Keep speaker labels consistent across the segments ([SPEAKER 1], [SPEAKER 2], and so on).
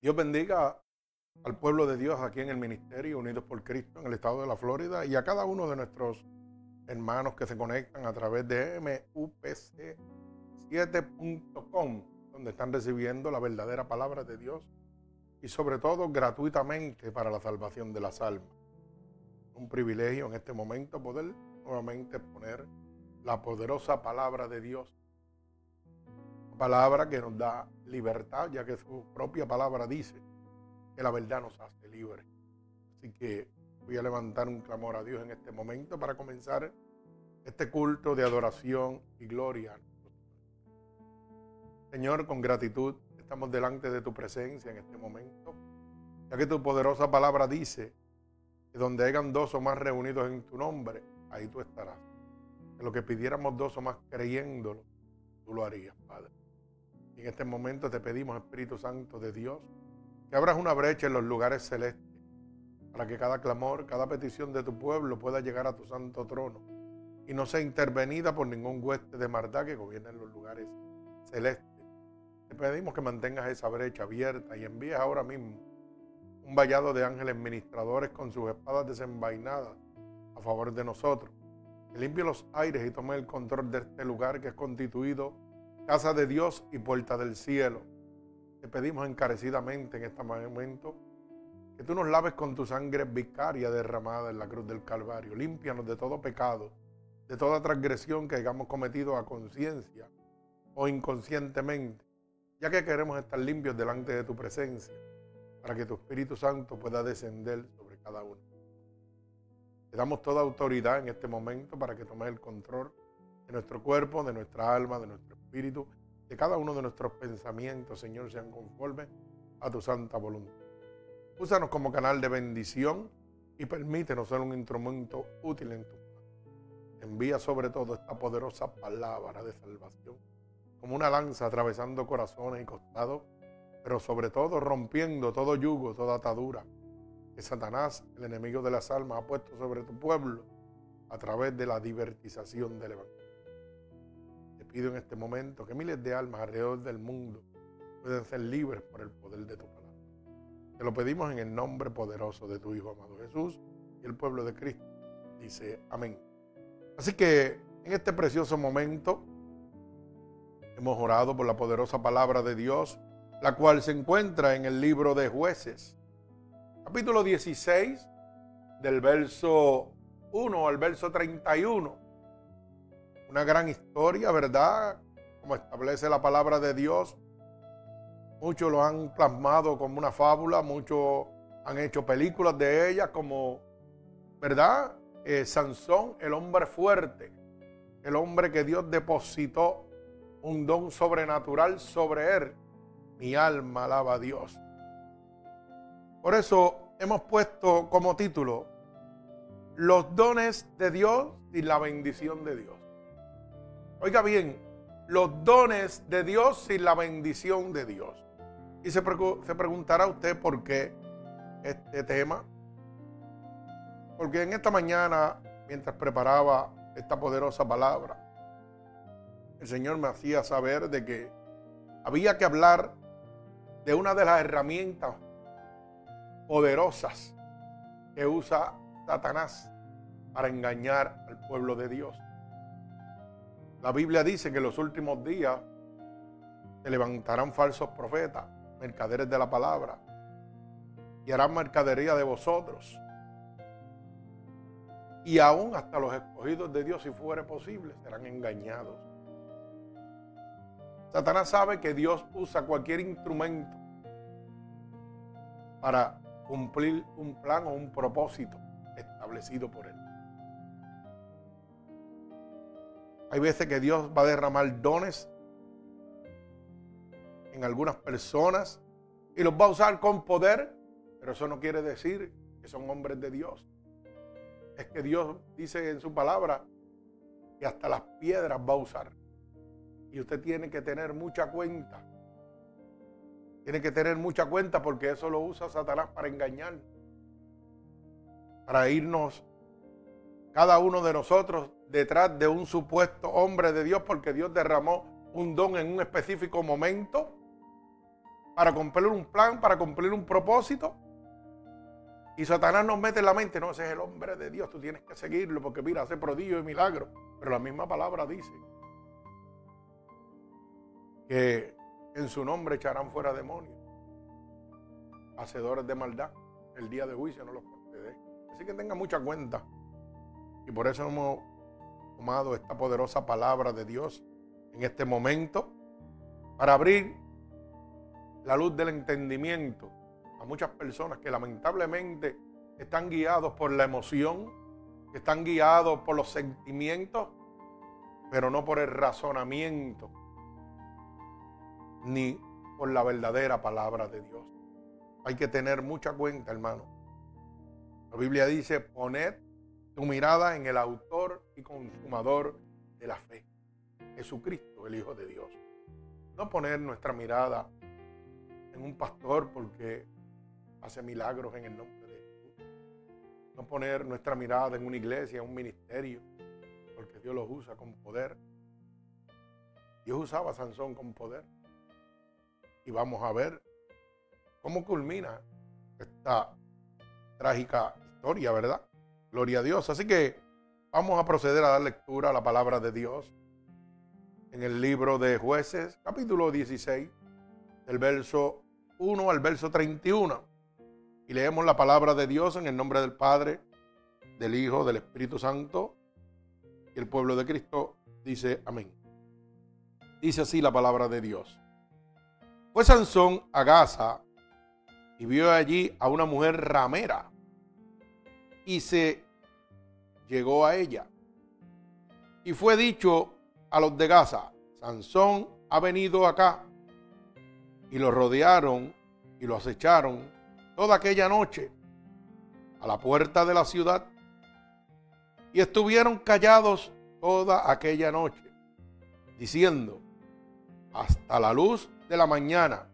[SPEAKER 1] Dios bendiga al pueblo de Dios aquí en el Ministerio Unidos por Cristo en el estado de la Florida y a cada uno de nuestros hermanos que se conectan a través de mupc7.com, donde están recibiendo la verdadera palabra de Dios y sobre todo gratuitamente para la salvación de las almas. Un privilegio en este momento poder nuevamente poner la poderosa palabra de Dios palabra que nos da libertad, ya que su propia palabra dice que la verdad nos hace libres. Así que voy a levantar un clamor a Dios en este momento para comenzar este culto de adoración y gloria. Señor, con gratitud estamos delante de tu presencia en este momento, ya que tu poderosa palabra dice que donde hayan dos o más reunidos en tu nombre, ahí tú estarás. Que lo que pidiéramos dos o más creyéndolo, tú lo harías, Padre. Y en este momento te pedimos, Espíritu Santo de Dios, que abras una brecha en los lugares celestes para que cada clamor, cada petición de tu pueblo pueda llegar a tu santo trono y no sea intervenida por ningún hueste de maldad que gobierna en los lugares celestes. Te pedimos que mantengas esa brecha abierta y envíes ahora mismo un vallado de ángeles ministradores con sus espadas desenvainadas a favor de nosotros. Que limpie los aires y tome el control de este lugar que es constituido casa de Dios y puerta del cielo. Te pedimos encarecidamente en este momento que tú nos laves con tu sangre vicaria derramada en la cruz del Calvario. Límpianos de todo pecado, de toda transgresión que hayamos cometido a conciencia o inconscientemente, ya que queremos estar limpios delante de tu presencia, para que tu Espíritu Santo pueda descender sobre cada uno. Te damos toda autoridad en este momento para que tomes el control de nuestro cuerpo, de nuestra alma, de nuestro espíritu, de cada uno de nuestros pensamientos, Señor, sean conformes a tu santa voluntad. Úsanos como canal de bendición y permítenos ser un instrumento útil en tu mano. Envía sobre todo esta poderosa palabra de salvación, como una lanza atravesando corazones y costados, pero sobre todo rompiendo todo yugo, toda atadura que Satanás, el enemigo de las almas, ha puesto sobre tu pueblo a través de la divertización del Evangelio pido en este momento que miles de almas alrededor del mundo puedan ser libres por el poder de tu palabra. Te lo pedimos en el nombre poderoso de tu Hijo amado Jesús y el pueblo de Cristo. Dice amén. Así que en este precioso momento hemos orado por la poderosa palabra de Dios, la cual se encuentra en el libro de jueces, capítulo 16, del verso 1 al verso 31 una gran historia, ¿verdad? Como establece la palabra de Dios. Muchos lo han plasmado como una fábula, muchos han hecho películas de ella como, ¿verdad? Eh, Sansón, el hombre fuerte, el hombre que Dios depositó un don sobrenatural sobre él. Mi alma alaba a Dios. Por eso hemos puesto como título los dones de Dios y la bendición de Dios. Oiga bien, los dones de Dios y la bendición de Dios. Y se, se preguntará usted por qué este tema. Porque en esta mañana, mientras preparaba esta poderosa palabra, el Señor me hacía saber de que había que hablar de una de las herramientas poderosas que usa Satanás para engañar al pueblo de Dios. La Biblia dice que en los últimos días se levantarán falsos profetas, mercaderes de la palabra, y harán mercadería de vosotros. Y aún hasta los escogidos de Dios, si fuere posible, serán engañados. Satanás sabe que Dios usa cualquier instrumento para cumplir un plan o un propósito establecido por él. Hay veces que Dios va a derramar dones en algunas personas y los va a usar con poder, pero eso no quiere decir que son hombres de Dios. Es que Dios dice en su palabra que hasta las piedras va a usar. Y usted tiene que tener mucha cuenta. Tiene que tener mucha cuenta porque eso lo usa Satanás para engañar. Para irnos cada uno de nosotros detrás de un supuesto hombre de Dios porque Dios derramó un don en un específico momento para cumplir un plan, para cumplir un propósito. Y Satanás nos mete en la mente, no, ese es el hombre de Dios, tú tienes que seguirlo porque mira, hace prodigio y milagro. Pero la misma palabra dice que en su nombre echarán fuera demonios, hacedores de maldad. El día de juicio no los concede. Así que tenga mucha cuenta. Y por eso hemos tomado esta poderosa palabra de Dios en este momento para abrir la luz del entendimiento a muchas personas que lamentablemente están guiados por la emoción, están guiados por los sentimientos, pero no por el razonamiento, ni por la verdadera palabra de Dios. Hay que tener mucha cuenta, hermano. La Biblia dice, poned tu mirada en el autor y consumador de la fe, Jesucristo, el Hijo de Dios. No poner nuestra mirada en un pastor porque hace milagros en el nombre de Jesús. No poner nuestra mirada en una iglesia, en un ministerio, porque Dios los usa con poder. Dios usaba a Sansón con poder. Y vamos a ver cómo culmina esta trágica historia, ¿verdad? Gloria a Dios. Así que vamos a proceder a dar lectura a la palabra de Dios en el libro de jueces, capítulo 16, del verso 1 al verso 31. Y leemos la palabra de Dios en el nombre del Padre, del Hijo, del Espíritu Santo. Y el pueblo de Cristo dice amén. Dice así la palabra de Dios. Fue Sansón a Gaza y vio allí a una mujer ramera y se llegó a ella. Y fue dicho a los de Gaza, Sansón ha venido acá y lo rodearon y lo acecharon toda aquella noche a la puerta de la ciudad y estuvieron callados toda aquella noche, diciendo, hasta la luz de la mañana,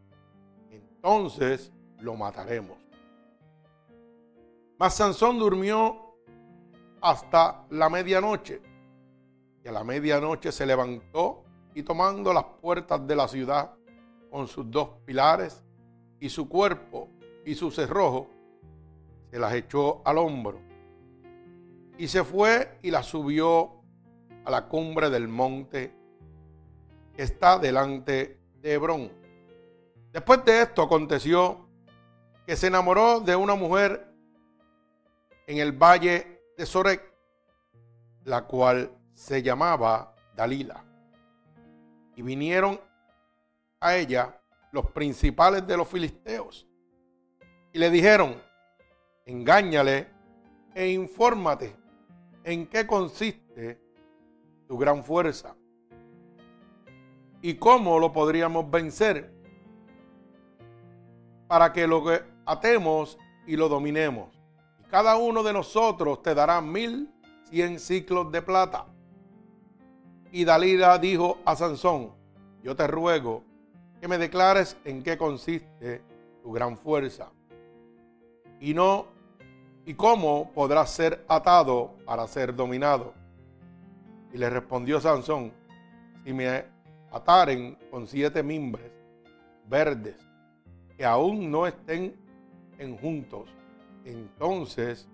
[SPEAKER 1] entonces lo mataremos. Mas Sansón durmió hasta la medianoche y a la medianoche se levantó y tomando las puertas de la ciudad, con sus dos pilares y su cuerpo y su cerrojo, se las echó al hombro y se fue y las subió a la cumbre del monte que está delante de Hebrón. Después de esto aconteció que se enamoró de una mujer en el valle de Sorek, la cual se llamaba Dalila. Y vinieron a ella los principales de los filisteos y le dijeron, engáñale e infórmate en qué consiste tu gran fuerza y cómo lo podríamos vencer para que lo atemos y lo dominemos. Cada uno de nosotros te dará mil cien ciclos de plata. Y Dalila dijo a Sansón, yo te ruego que me declares en qué consiste tu gran fuerza. Y no, y cómo podrás ser atado para ser dominado. Y le respondió Sansón, si me ataren con siete mimbres verdes que aún no estén en juntos, entonces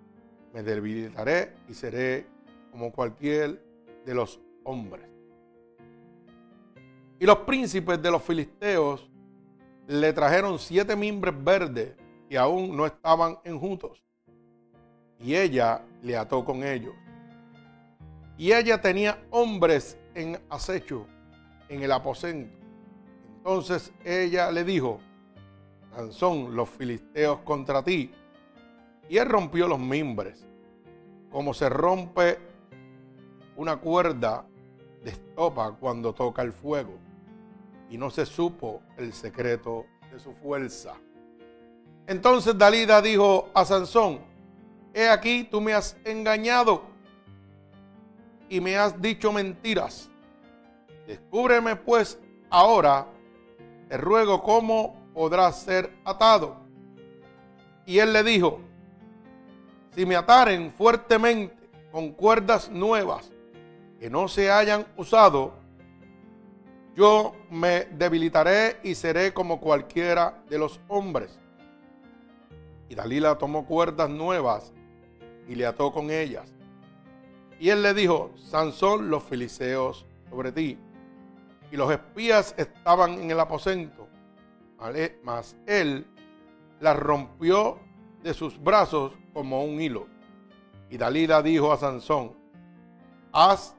[SPEAKER 1] me debilitaré y seré como cualquier de los hombres. Y los príncipes de los filisteos le trajeron siete mimbres verdes que aún no estaban enjutos. Y ella le ató con ellos. Y ella tenía hombres en acecho en el aposento. Entonces ella le dijo, Sansón, los filisteos contra ti. Y él rompió los mimbres, como se rompe una cuerda de estopa cuando toca el fuego y no se supo el secreto de su fuerza. Entonces Dalida dijo a Sansón, he aquí tú me has engañado y me has dicho mentiras. Descúbreme pues ahora, te ruego cómo podrás ser atado. Y él le dijo, si me ataren fuertemente con cuerdas nuevas que no se hayan usado, yo me debilitaré y seré como cualquiera de los hombres. Y Dalila tomó cuerdas nuevas y le ató con ellas. Y él le dijo, Sansón, los filiseos sobre ti. Y los espías estaban en el aposento, mas él las rompió de sus brazos como un hilo. Y Dalila dijo a Sansón, haz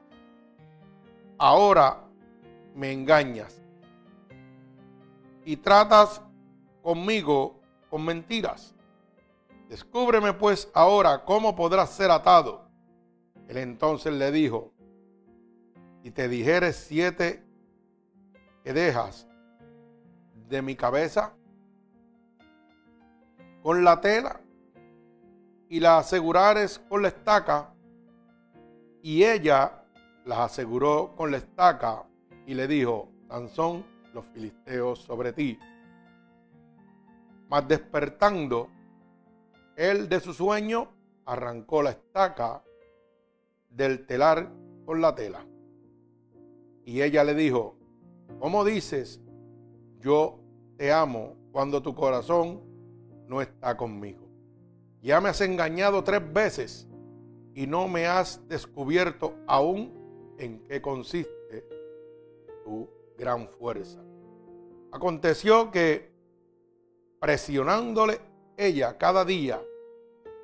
[SPEAKER 1] ahora me engañas y tratas conmigo con mentiras. Descúbreme pues ahora cómo podrás ser atado. Él entonces le dijo, y te dijeres siete que dejas de mi cabeza con la tela y la asegurares con la estaca, y ella las aseguró con la estaca y le dijo, Sansón, los filisteos sobre ti. Mas despertando, él de su sueño arrancó la estaca del telar con la tela. Y ella le dijo, ¿cómo dices, yo te amo cuando tu corazón no está conmigo? Ya me has engañado tres veces y no me has descubierto aún en qué consiste tu gran fuerza. Aconteció que presionándole ella cada día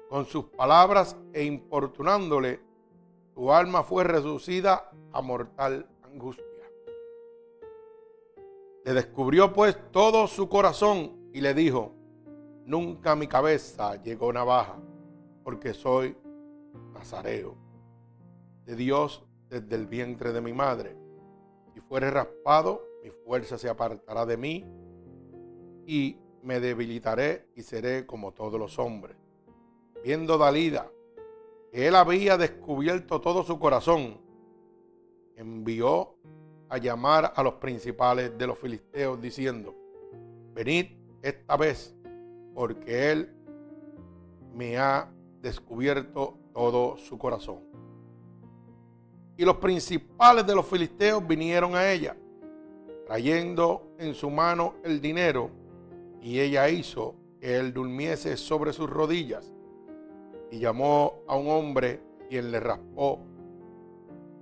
[SPEAKER 1] con sus palabras e importunándole, su alma fue reducida a mortal angustia. Le descubrió pues todo su corazón y le dijo, nunca mi cabeza llegó navaja, porque soy nazareo de Dios desde el vientre de mi madre si fuere raspado, mi fuerza se apartará de mí y me debilitaré y seré como todos los hombres. Viendo Dalida que él había descubierto todo su corazón, envió a llamar a los principales de los filisteos diciendo, venid esta vez, porque él me ha descubierto todo su corazón. Y los principales de los filisteos vinieron a ella, trayendo en su mano el dinero, y ella hizo que él durmiese sobre sus rodillas, y llamó a un hombre, quien le raspó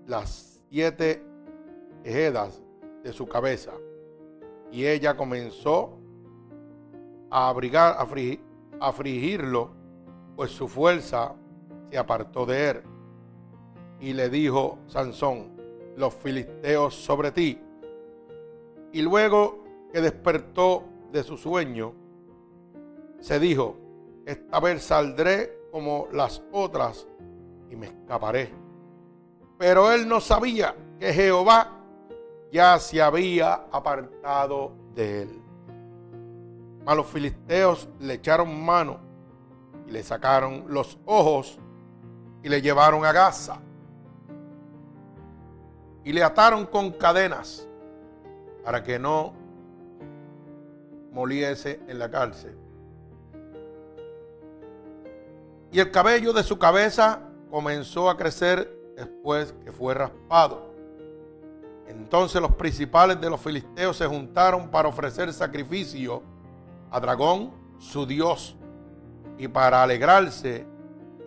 [SPEAKER 1] las siete ejedas de su cabeza, y ella comenzó a abrigar, a, frigirlo, pues su fuerza se apartó de él y le dijo Sansón, los filisteos sobre ti. Y luego que despertó de su sueño, se dijo, esta vez saldré como las otras y me escaparé. Pero él no sabía que Jehová ya se había apartado de él. Mas los filisteos le echaron mano y le sacaron los ojos y le llevaron a Gaza y le ataron con cadenas para que no moliese en la cárcel. Y el cabello de su cabeza comenzó a crecer después que fue raspado. Entonces los principales de los filisteos se juntaron para ofrecer sacrificio a Dragón, su dios, y para alegrarse,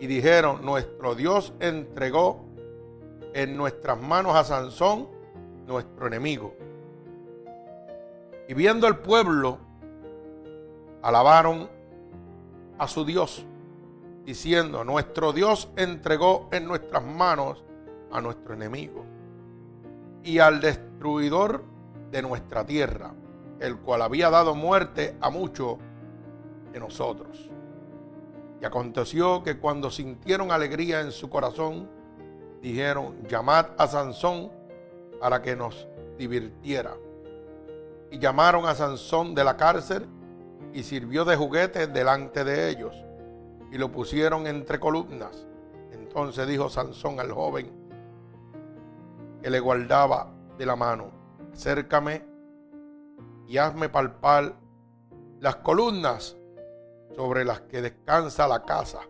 [SPEAKER 1] y dijeron, nuestro Dios entregó en nuestras manos a Sansón, nuestro enemigo. Y viendo el pueblo, alabaron a su Dios, diciendo, nuestro Dios entregó en nuestras manos a nuestro enemigo y al destruidor de nuestra tierra, el cual había dado muerte a muchos de nosotros. Y aconteció que cuando sintieron alegría en su corazón, dijeron, llamad a Sansón para que nos divirtiera. Y llamaron a Sansón de la cárcel y sirvió de juguete delante de ellos y lo pusieron entre columnas. Entonces dijo Sansón al joven que le guardaba de la mano, acércame y hazme palpar las columnas sobre las que descansa la casa,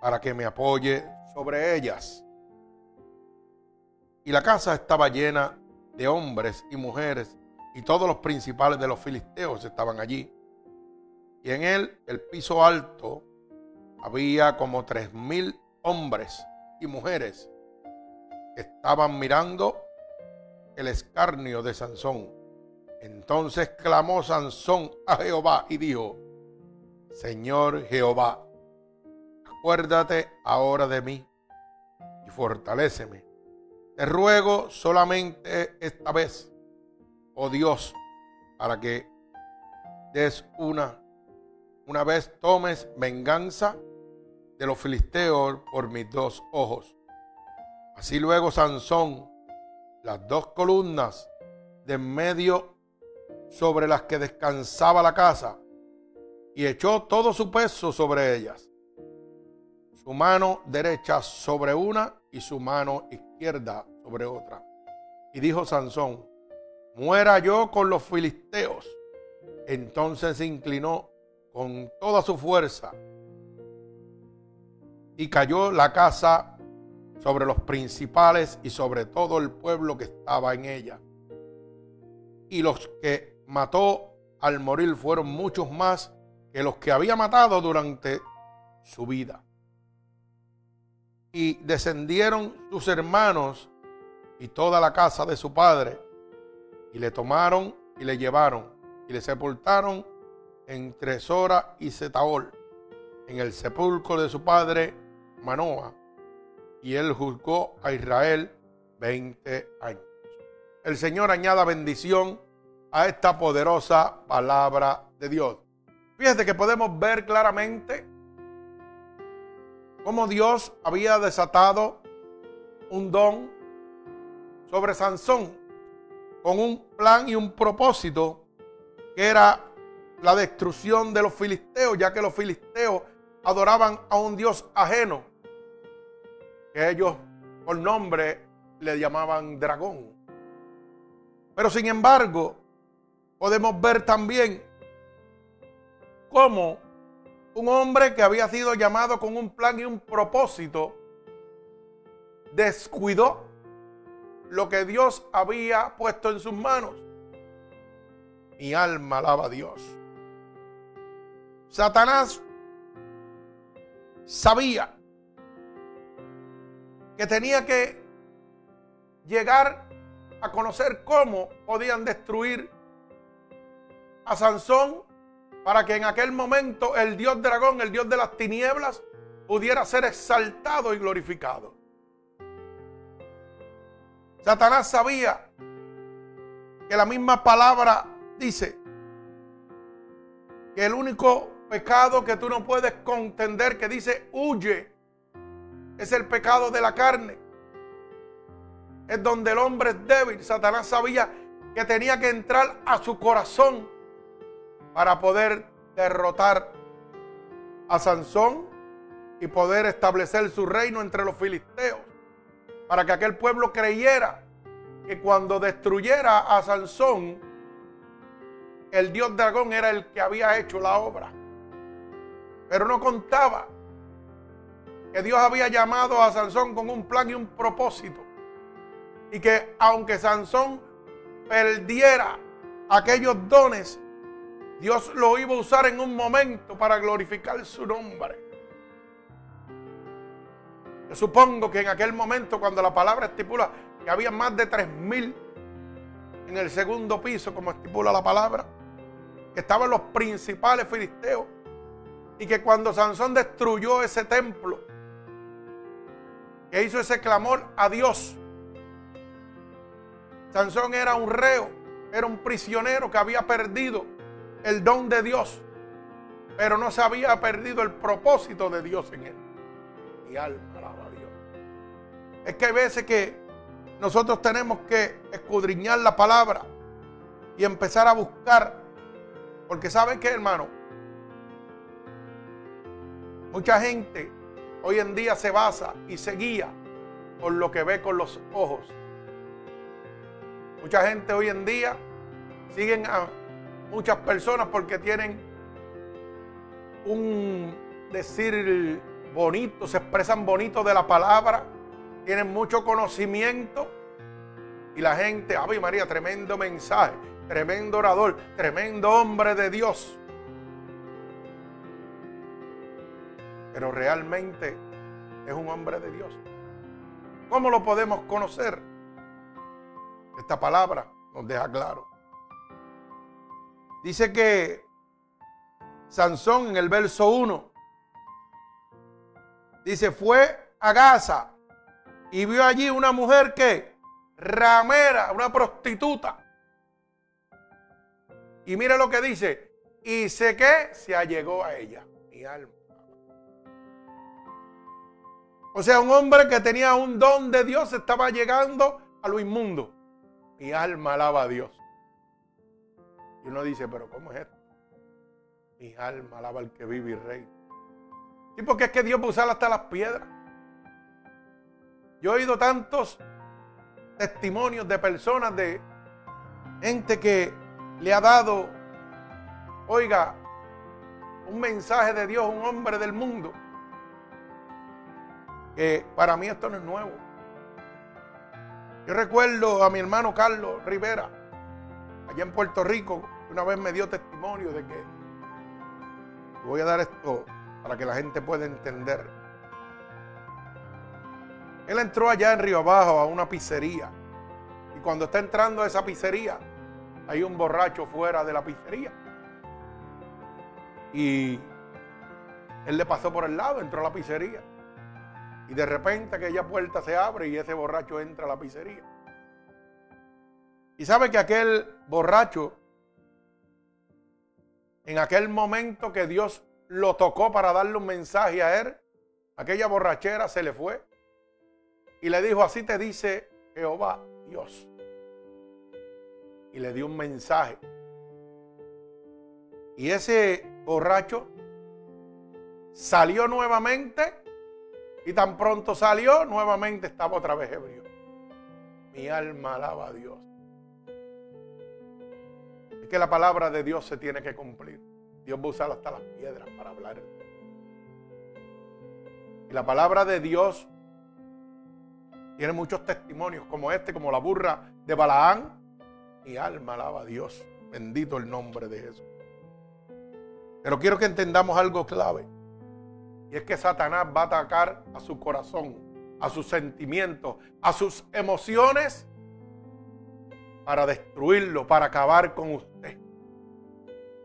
[SPEAKER 1] para que me apoye sobre ellas. Y la casa estaba llena de hombres y mujeres, y todos los principales de los filisteos estaban allí. Y en él, el piso alto, había como tres mil hombres y mujeres que estaban mirando el escarnio de Sansón. Entonces clamó Sansón a Jehová y dijo, Señor Jehová, acuérdate ahora de mí y fortaléceme. Te ruego solamente esta vez, oh Dios, para que des una, una vez tomes venganza de los filisteos por mis dos ojos. Así luego Sansón, las dos columnas de en medio sobre las que descansaba la casa, y echó todo su peso sobre ellas. Su mano derecha sobre una y su mano izquierda sobre otra. Y dijo Sansón, muera yo con los filisteos. Entonces se inclinó con toda su fuerza y cayó la casa sobre los principales y sobre todo el pueblo que estaba en ella. Y los que mató al morir fueron muchos más que los que había matado durante su vida. Y descendieron sus hermanos y toda la casa de su padre, y le tomaron y le llevaron, y le sepultaron en Tresora y Zetaol, en el sepulcro de su padre Manoa, y él juzgó a Israel 20 años. El Señor añada bendición a esta poderosa palabra de Dios. Fíjate que podemos ver claramente cómo Dios había desatado un don sobre Sansón con un plan y un propósito que era la destrucción de los filisteos, ya que los filisteos adoraban a un Dios ajeno, que ellos por nombre le llamaban dragón. Pero sin embargo, podemos ver también cómo un hombre que había sido llamado con un plan y un propósito descuidó lo que Dios había puesto en sus manos. Mi alma alaba a Dios. Satanás sabía que tenía que llegar a conocer cómo podían destruir a Sansón para que en aquel momento el dios dragón, el dios de las tinieblas, pudiera ser exaltado y glorificado. Satanás sabía que la misma palabra dice que el único pecado que tú no puedes contender, que dice huye, es el pecado de la carne. Es donde el hombre es débil. Satanás sabía que tenía que entrar a su corazón para poder derrotar a Sansón y poder establecer su reino entre los filisteos. Para que aquel pueblo creyera que cuando destruyera a Sansón, el dios dragón era el que había hecho la obra. Pero no contaba que Dios había llamado a Sansón con un plan y un propósito. Y que aunque Sansón perdiera aquellos dones, Dios lo iba a usar en un momento para glorificar su nombre. Yo supongo que en aquel momento, cuando la palabra estipula que había más de tres mil en el segundo piso, como estipula la palabra, que estaban los principales filisteos, y que cuando Sansón destruyó ese templo, que hizo ese clamor a Dios. Sansón era un reo, era un prisionero que había perdido el don de Dios, pero no se había perdido el propósito de Dios en él. Mi alma alaba a Dios. Es que hay veces que nosotros tenemos que escudriñar la palabra y empezar a buscar, porque ¿saben qué, hermano? Mucha gente hoy en día se basa y se guía por lo que ve con los ojos. Mucha gente hoy en día siguen a muchas personas porque tienen un decir bonito, se expresan bonito de la palabra, tienen mucho conocimiento Y la gente, Ave María, tremendo mensaje, tremendo orador, tremendo hombre de Dios. Pero realmente es un hombre de Dios. ¿Cómo lo podemos conocer? Esta palabra nos deja claro. Dice que Sansón en el verso 1 dice, fue a Gaza y vio allí una mujer que ramera, una prostituta. Y mire lo que dice, y sé que se allegó a ella, mi alma. O sea, un hombre que tenía un don de Dios estaba llegando a lo inmundo. Mi alma alaba a Dios. Y uno dice, pero ¿cómo es esto? Mi alma alaba al que vive y rey. Y porque es que Dios puede usar hasta las piedras. Yo he oído tantos testimonios de personas, de gente que le ha dado, oiga, un mensaje de Dios, un hombre del mundo que para mí esto no es nuevo. Yo recuerdo a mi hermano Carlos Rivera, allá en Puerto Rico, una vez me dio testimonio de que voy a dar esto para que la gente pueda entender. Él entró allá en Río Abajo a una pizzería. Y cuando está entrando a esa pizzería, hay un borracho fuera de la pizzería. Y él le pasó por el lado, entró a la pizzería. Y de repente aquella puerta se abre y ese borracho entra a la pizzería. Y sabe que aquel borracho, en aquel momento que Dios lo tocó para darle un mensaje a él, aquella borrachera se le fue. Y le dijo, así te dice Jehová Dios. Y le dio un mensaje. Y ese borracho salió nuevamente y tan pronto salió, nuevamente estaba otra vez ebrio. Mi alma alaba a Dios. Es que la palabra de Dios se tiene que cumplir. Dios va a usar hasta las piedras para hablar. Y la palabra de Dios tiene muchos testimonios como este, como la burra de Balaán. Mi alma alaba a Dios. Bendito el nombre de Jesús. Pero quiero que entendamos algo clave. Y es que Satanás va a atacar a su corazón, a sus sentimientos, a sus emociones para destruirlo, para acabar con usted.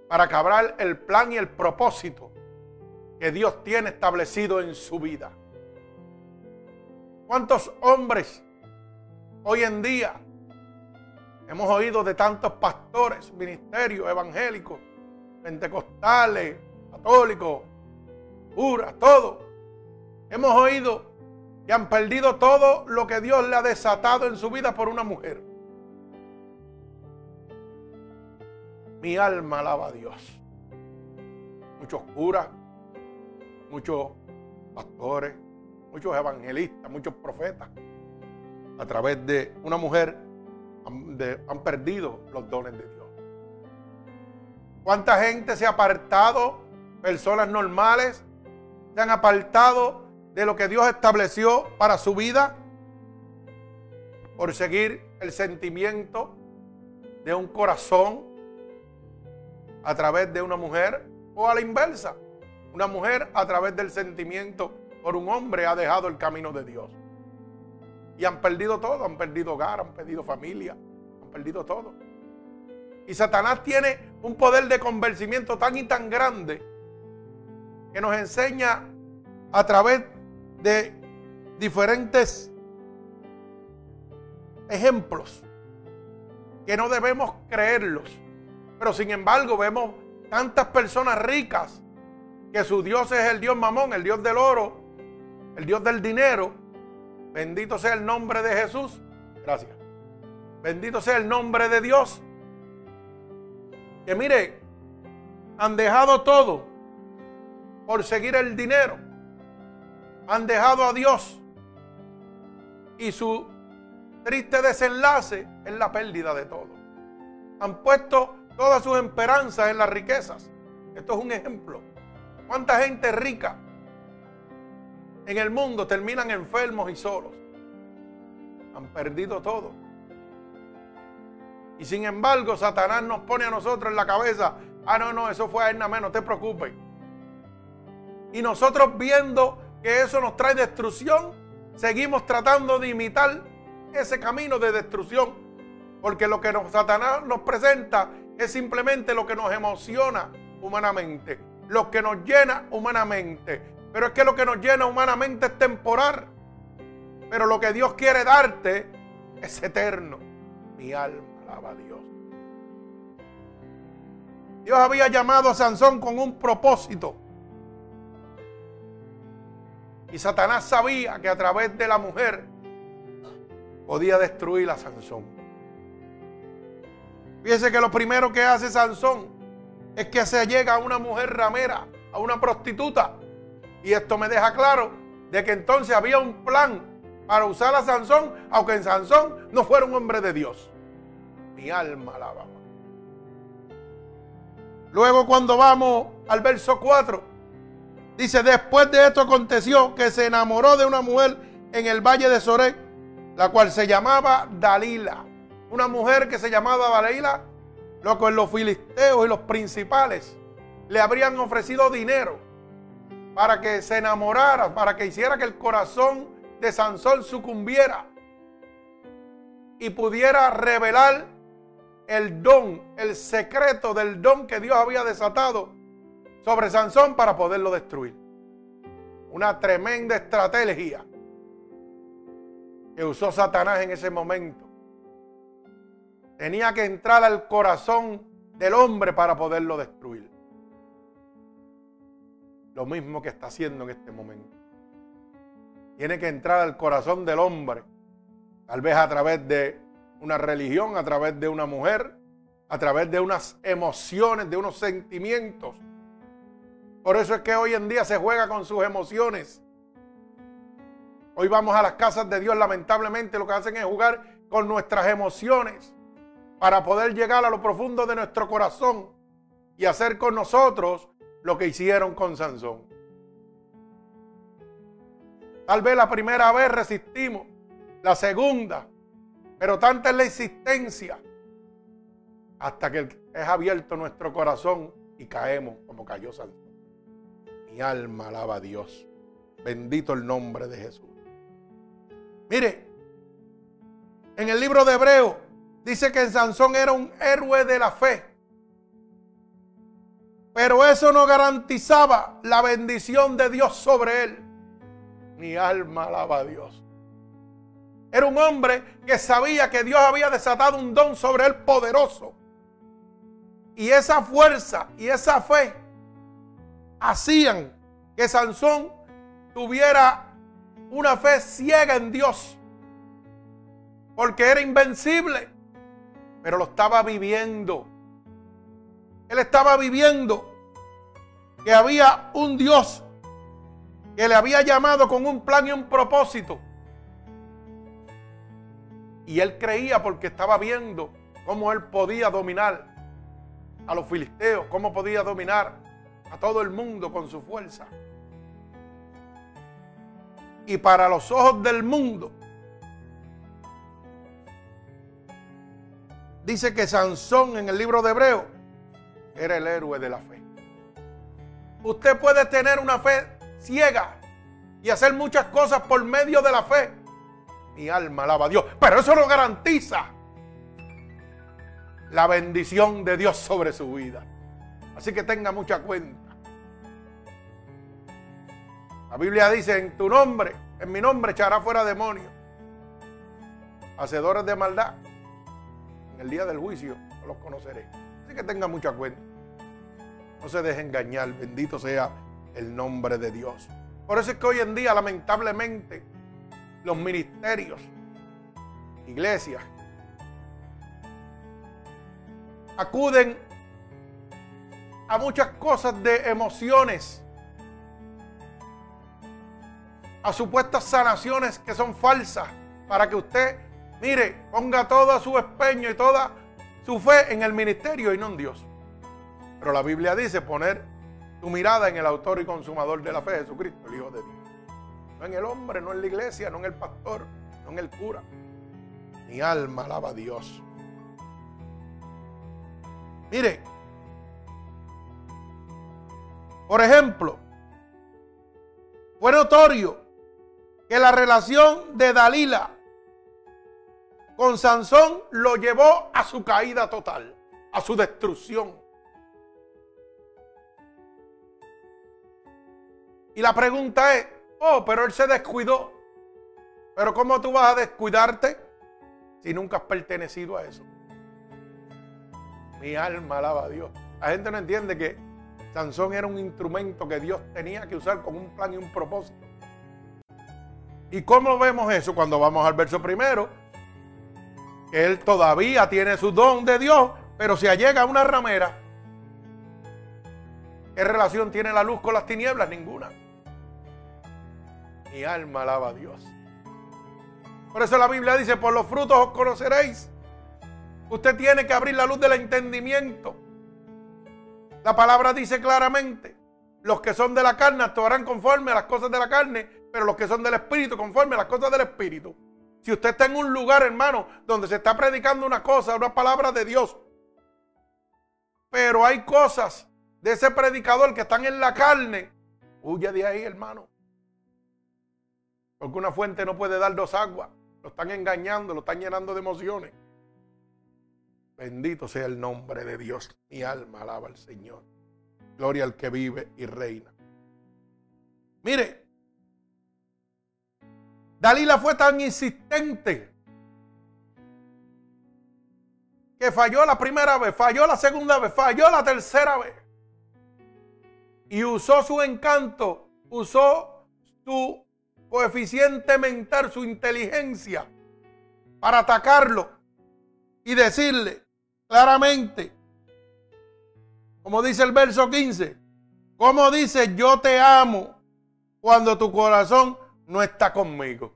[SPEAKER 1] Para acabar el plan y el propósito que Dios tiene establecido en su vida. ¿Cuántos hombres hoy en día hemos oído de tantos pastores, ministerios evangélicos, pentecostales, católicos, pura, todo. Hemos oído que han perdido todo lo que Dios le ha desatado en su vida por una mujer. Mi alma alaba a Dios. Muchos curas, muchos pastores, muchos evangelistas, muchos profetas, a través de una mujer han, perdido los dones de Dios. ¿Cuánta gente se ha apartado? Personas normales se han apartado de lo que Dios estableció para su vida por seguir el sentimiento de un corazón a través de una mujer o a la inversa. Una mujer a través del sentimiento por un hombre ha dejado el camino de Dios. Y han perdido todo, han perdido hogar, han perdido familia, han perdido todo. Y Satanás tiene un poder de convencimiento tan y tan grande que nos enseña a través de diferentes ejemplos que no debemos creerlos. Pero sin embargo vemos tantas personas ricas que su Dios es el Dios mamón, el Dios del oro, el Dios del dinero. Bendito sea el nombre de Jesús. Gracias. Bendito sea el nombre de Dios. Que mire, han dejado todo por seguir el dinero. Han dejado a Dios. Y su triste desenlace es la pérdida de todo. Han puesto todas sus esperanzas en las riquezas. Esto es un ejemplo. ¿Cuánta gente rica en el mundo terminan enfermos y solos? Han perdido todo Y sin embargo, Satanás nos pone a nosotros en la cabeza, ah, no, no, eso fue a él nada no te preocupes. Y nosotros viendo que eso nos trae destrucción, seguimos tratando de imitar ese camino de destrucción. Porque lo que Satanás nos presenta es simplemente lo que nos emociona humanamente, lo que nos llena humanamente. Pero es que lo que nos llena humanamente es temporal. Pero lo que Dios quiere darte es eterno. Mi alma alaba a Dios. Dios había llamado a Sansón con un propósito. Y Satanás sabía que a través de la mujer podía destruir a Sansón. Fíjese que lo primero que hace Sansón es que se llega a una mujer ramera, a una prostituta. Y esto me deja claro de que entonces había un plan para usar a Sansón, aunque en Sansón no fuera un hombre de Dios. Mi alma alaba. Luego cuando vamos al verso 4, dice, después de esto aconteció que se enamoró de una mujer en el valle de Sorek, la cual se llamaba Dalila. Una mujer que se llamaba Dalila, lo que los filisteos y los principales le habrían ofrecido dinero para que se enamorara, para que hiciera que el corazón de Sansón sucumbiera y pudiera revelar el don, el secreto del don que Dios había desatado sobre Sansón para poderlo destruir. Una tremenda estrategia que usó Satanás en ese momento. Tenía que entrar al corazón del hombre para poderlo destruir. Lo mismo que está haciendo en este momento. Tiene que entrar al corazón del hombre, tal vez a través de una religión, a través de una mujer, a través de unas emociones, de unos sentimientos. Por eso es que hoy en día se juega con sus emociones. Hoy vamos a las casas de Dios, lamentablemente lo que hacen es jugar con nuestras emociones para poder llegar a lo profundo de nuestro corazón y hacer con nosotros lo que hicieron con Sansón. Tal vez la primera vez resistimos, la segunda, pero tanta es la insistencia hasta que es abierto nuestro corazón y caemos como cayó Sansón. Mi alma alaba a Dios. Bendito el nombre de Jesús. Mire, en el libro de Hebreo dice que Sansón era un héroe de la fe. Pero eso no garantizaba la bendición de Dios sobre él. Mi alma alaba a Dios. Era un hombre que sabía que Dios había desatado un don sobre él poderoso. Y esa fuerza y esa fe hacían que Sansón tuviera una fe ciega en Dios. Porque era invencible. Pero lo estaba viviendo. Él estaba viviendo que había un Dios que le había llamado con un plan y un propósito. Y él creía porque estaba viendo cómo él podía dominar a los filisteos, cómo podía dominar a todo el mundo con su fuerza. Y para los ojos del mundo, dice que Sansón en el libro de Hebreo era el héroe de la fe. Usted puede tener una fe ciega y hacer muchas cosas por medio de la fe. Mi alma alaba a Dios. Pero eso no garantiza la bendición de Dios sobre su vida. Así que tenga mucha cuenta. La Biblia dice, en tu nombre, en mi nombre echará fuera demonios. Hacedores de maldad. El día del juicio los conoceré. Así que tenga mucha cuenta. No se deje engañar. Bendito sea el nombre de Dios. Por eso es que hoy en día, lamentablemente, los ministerios, iglesias, acuden a muchas cosas de emociones, a supuestas sanaciones que son falsas, para que usted, mire, ponga todo su empeño y toda su fe en el ministerio y no en Dios. Pero la Biblia dice poner tu mirada en el autor y consumador de la fe, Jesucristo, el Hijo de Dios. No en el hombre, no en la iglesia, no en el pastor, no en el cura. Mi alma alaba a Dios. Mire, por ejemplo, fue notorio que la relación de Dalila con Sansón lo llevó a su caída total, a su destrucción. Y la pregunta es, oh, pero él se descuidó. Pero ¿cómo tú vas a descuidarte si nunca has pertenecido a eso? Mi alma alaba a Dios. La gente no entiende que Sansón era un instrumento que Dios tenía que usar con un plan y un propósito. ¿Y cómo vemos eso? Cuando vamos al verso primero, él todavía tiene su don de Dios, pero se allega una ramera. ¿Qué relación tiene la luz con las tinieblas? Ninguna. Mi alma alaba a Dios. Por eso la Biblia dice, por los frutos os conoceréis. Usted tiene que abrir la luz del entendimiento. La palabra dice claramente, los que son de la carne actuarán conforme a las cosas de la carne, pero los que son del Espíritu conforme a las cosas del Espíritu. Si usted está en un lugar, hermano, donde se está predicando una cosa, una palabra de Dios, pero hay cosas de ese predicador que están en la carne, huye de ahí, hermano. Porque una fuente no puede dar dos aguas. Lo están engañando, lo están llenando de emociones. Bendito sea el nombre de Dios. Mi alma alaba al Señor. Gloria al que vive y reina. Mire, Dalila fue tan insistente que falló la primera vez, falló la segunda vez, falló la tercera vez. Y usó su encanto, usó su coeficiente mental, su inteligencia, para atacarlo y decirle claramente, como dice el verso 15, como dice, yo te amo cuando tu corazón no está conmigo.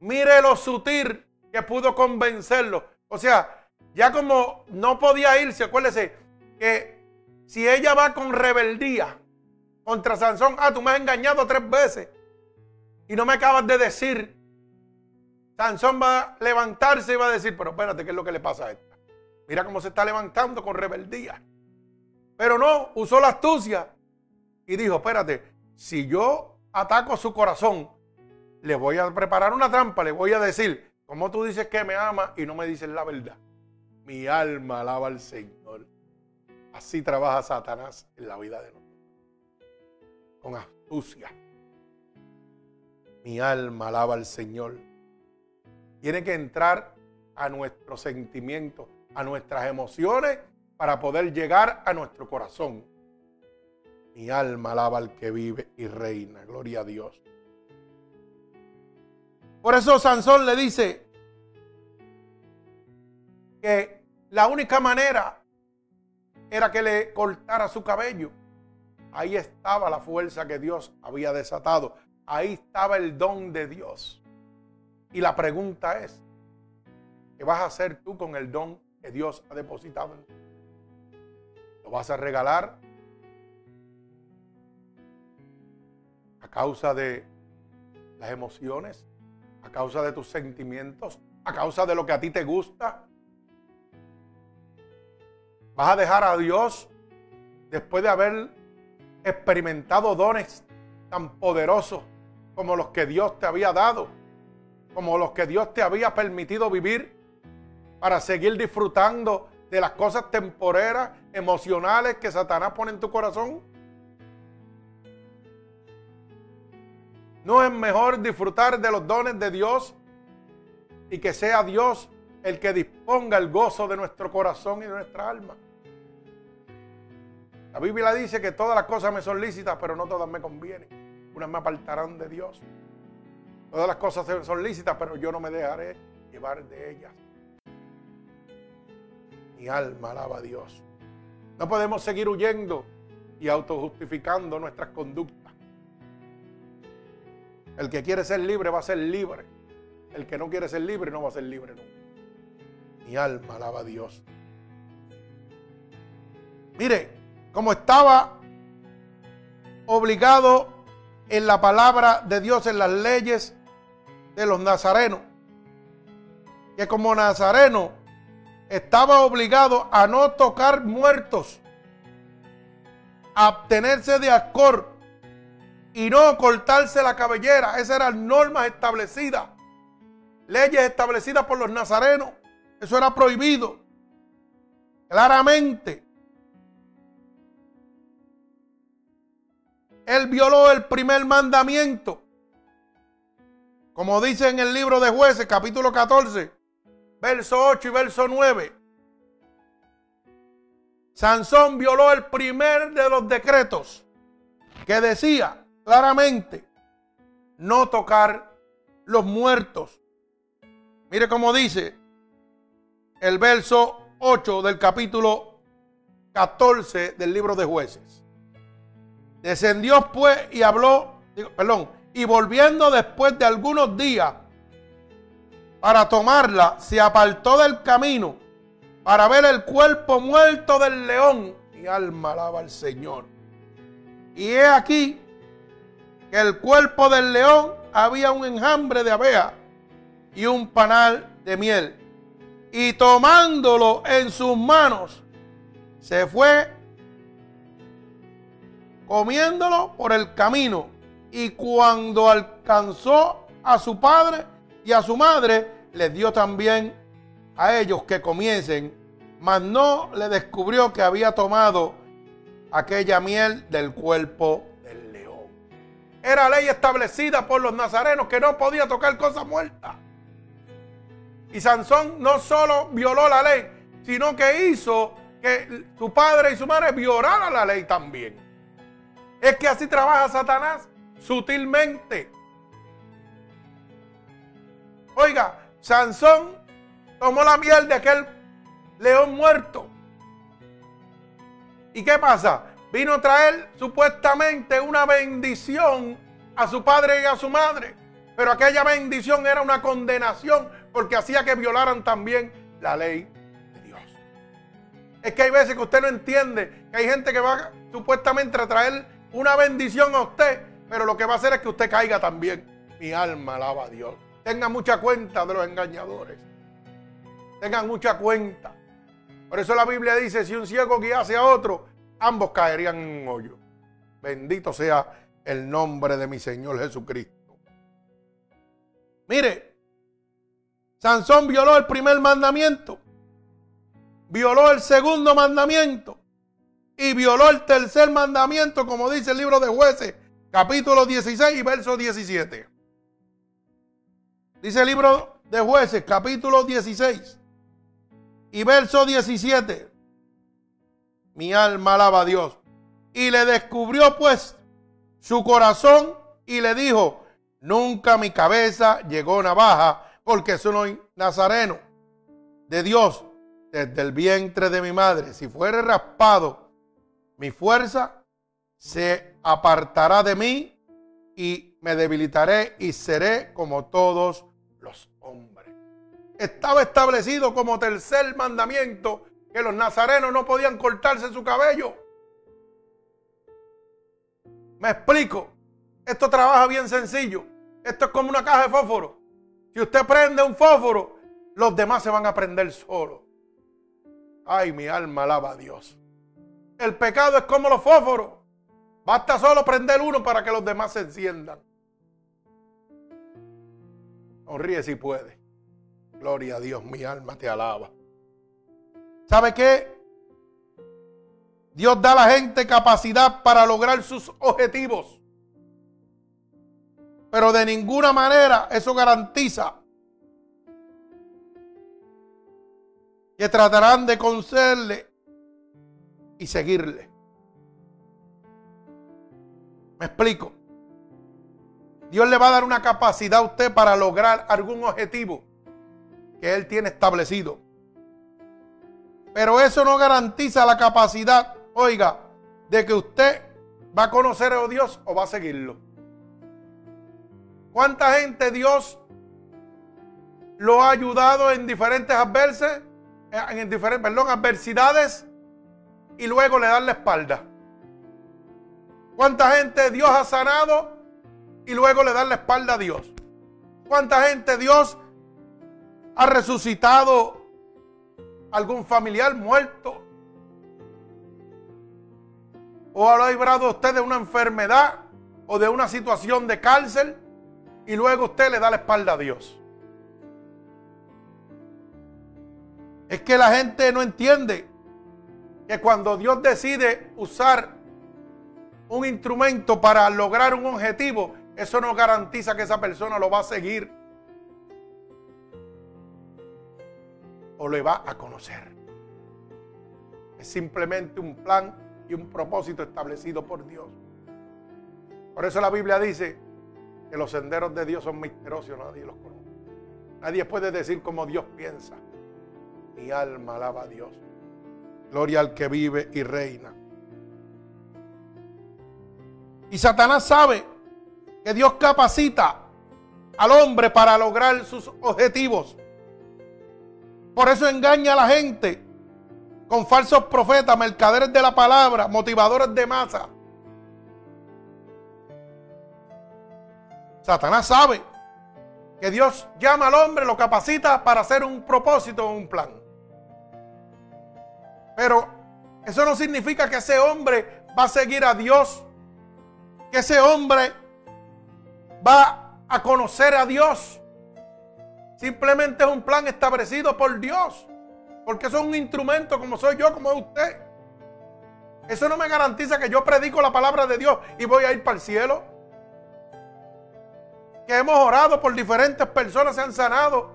[SPEAKER 1] Mire lo sutil que pudo convencerlo. O sea, ya como no podía irse, acuérdese que si ella va con rebeldía contra Sansón, ah, tú me has engañado tres veces y no me acabas de decir. Sansón va a levantarse y va a decir, pero espérate, ¿qué es lo que le pasa a esta? Mira cómo se está levantando con rebeldía. Pero no, usó la astucia y dijo, espérate, si yo ataco su corazón, le voy a preparar una trampa, le voy a decir, como tú dices que me ama y no me dices la verdad? Mi alma alaba al Señor. Así trabaja Satanás en la vida de nosotros. Con astucia. Mi alma alaba al Señor. Tiene que entrar a nuestros sentimientos, a nuestras emociones, para poder llegar a nuestro corazón. Mi alma alaba al que vive y reina. Gloria a Dios. Por eso Sansón le dice que la única manera era que le cortara su cabello. Ahí estaba la fuerza que Dios había desatado. Ahí estaba el don de Dios. Y la pregunta es, ¿qué vas a hacer tú con el don que Dios ha depositado en ti? ¿Lo vas a regalar? Causa de las emociones, a causa de tus sentimientos, a causa de lo que a ti te gusta. Vas a dejar a Dios después de haber experimentado dones tan poderosos como los que Dios te había dado, como los que Dios te había permitido vivir para seguir disfrutando de las cosas temporeras, emocionales que Satanás pone en tu corazón. ¿No es mejor disfrutar de los dones de Dios y que sea Dios el que disponga el gozo de nuestro corazón y de nuestra alma? La Biblia dice que todas las cosas me son lícitas, pero no todas me convienen. Unas me apartarán de Dios. Todas las cosas son lícitas, pero yo no me dejaré llevar de ellas. Mi alma alaba a Dios. No podemos seguir huyendo y autojustificando nuestras conductas. El que quiere ser libre va a ser libre. El que no quiere ser libre no va a ser libre nunca. Mi alma alaba a Dios. Mire, como estaba obligado en la palabra de Dios, en las leyes de los nazarenos, que como nazareno estaba obligado a no tocar muertos, a abstenerse de acor y no cortarse la cabellera. Esas eran normas establecidas, leyes establecidas por los nazarenos. Eso era prohibido. Claramente. Él violó el primer mandamiento. Como dice en el libro de jueces, capítulo 14, verso 8 y verso 9. Sansón violó el primer de los decretos que decía claramente no tocar los muertos. Mire cómo dice el verso 8 del capítulo 14 del libro de jueces. Descendió pues y habló, perdón, y volviendo después de algunos días para tomarla, se apartó del camino para ver el cuerpo muerto del león. Mi alma alaba al Señor. Y he aquí que el cuerpo del león había un enjambre de abeja y un panal de miel. Y tomándolo en sus manos, se fue comiéndolo por el camino. Y cuando alcanzó a su padre y a su madre, les dio también a ellos que comiesen, mas no le descubrió que había tomado aquella miel del cuerpo. Era ley establecida por los nazarenos que no podía tocar cosas muertas. Y Sansón no solo violó la ley, sino que hizo que su padre y su madre violaran la ley también. Es que así trabaja Satanás sutilmente. Oiga, Sansón tomó la miel de aquel león muerto. ¿Y qué pasa? Vino a traer supuestamente una bendición a su padre y a su madre. Pero aquella bendición era una condenación porque hacía que violaran también la ley de Dios. Es que hay veces que usted no entiende que hay gente que va supuestamente a traer una bendición a usted, pero lo que va a hacer es que usted caiga también. Mi alma alaba a Dios. Tenga mucha cuenta de los engañadores. Tengan mucha cuenta. Por eso la Biblia dice, si un ciego guiase a otro, ambos caerían en un hoyo. Bendito sea el nombre de mi Señor Jesucristo. Mire, Sansón violó el primer mandamiento, violó el segundo mandamiento y violó el tercer mandamiento, como dice el libro de jueces, capítulo 16 y verso 17. Dice el libro de jueces, capítulo 16 y verso 17. Mi alma alaba a Dios. Y le descubrió pues su corazón y le dijo, Nunca mi cabeza llegó navaja, porque soy nazareno de Dios desde el vientre de mi madre. Si fuere raspado, mi fuerza se apartará de mí y me debilitaré y seré como todos los hombres. Estaba establecido como tercer mandamiento que los nazarenos no podían cortarse su cabello. Me explico. Esto trabaja bien sencillo. Esto es como una caja de fósforo. Si usted prende un fósforo, los demás se van a prender solo. Ay, mi alma alaba a Dios. El pecado es como los fósforos. Basta solo prender uno para que los demás se enciendan. Sonríe si puede. Gloria a Dios, mi alma te alaba. ¿Sabe qué? Dios da a la gente capacidad para lograr sus objetivos. Pero de ninguna manera eso garantiza que tratarán de conocerle y seguirle. Me explico. Dios le va a dar una capacidad a usted para lograr algún objetivo que Él tiene establecido. Pero eso no garantiza la capacidad, oiga, de que usted va a conocer a Dios o va a seguirlo. ¿Cuánta gente Dios lo ha ayudado en diferentes adverses, en diferentes, perdón, adversidades y luego le dan la espalda? ¿Cuánta gente Dios ha sanado y luego le dan la espalda a Dios? ¿Cuánta gente Dios ha resucitado algún familiar muerto. O ha librado usted de una enfermedad o de una situación de cárcel y luego usted le da la espalda a Dios. Es que la gente no entiende que cuando Dios decide usar un instrumento para lograr un objetivo, eso no garantiza que esa persona lo va a seguir o le va a conocer. Es simplemente un plan y un propósito establecido por Dios. Por eso la Biblia dice que los senderos de Dios son misteriosos, nadie los conoce. Nadie puede decir como Dios piensa. Mi alma alaba a Dios. Gloria al que vive y reina. Y Satanás sabe que Dios capacita al hombre para lograr sus objetivos. Por eso engaña a la gente con falsos profetas, mercaderes de la palabra, motivadores de masa. Satanás sabe que Dios llama al hombre, lo capacita para hacer un propósito o un plan. Pero eso no significa que ese hombre va a seguir a Dios, que ese hombre va a conocer a Dios. Simplemente es un plan establecido por Dios. Porque eso es un instrumento como soy yo, como es usted. Eso no me garantiza que yo predico la palabra de Dios y voy a ir para el cielo. Que hemos orado por diferentes personas, se han sanado.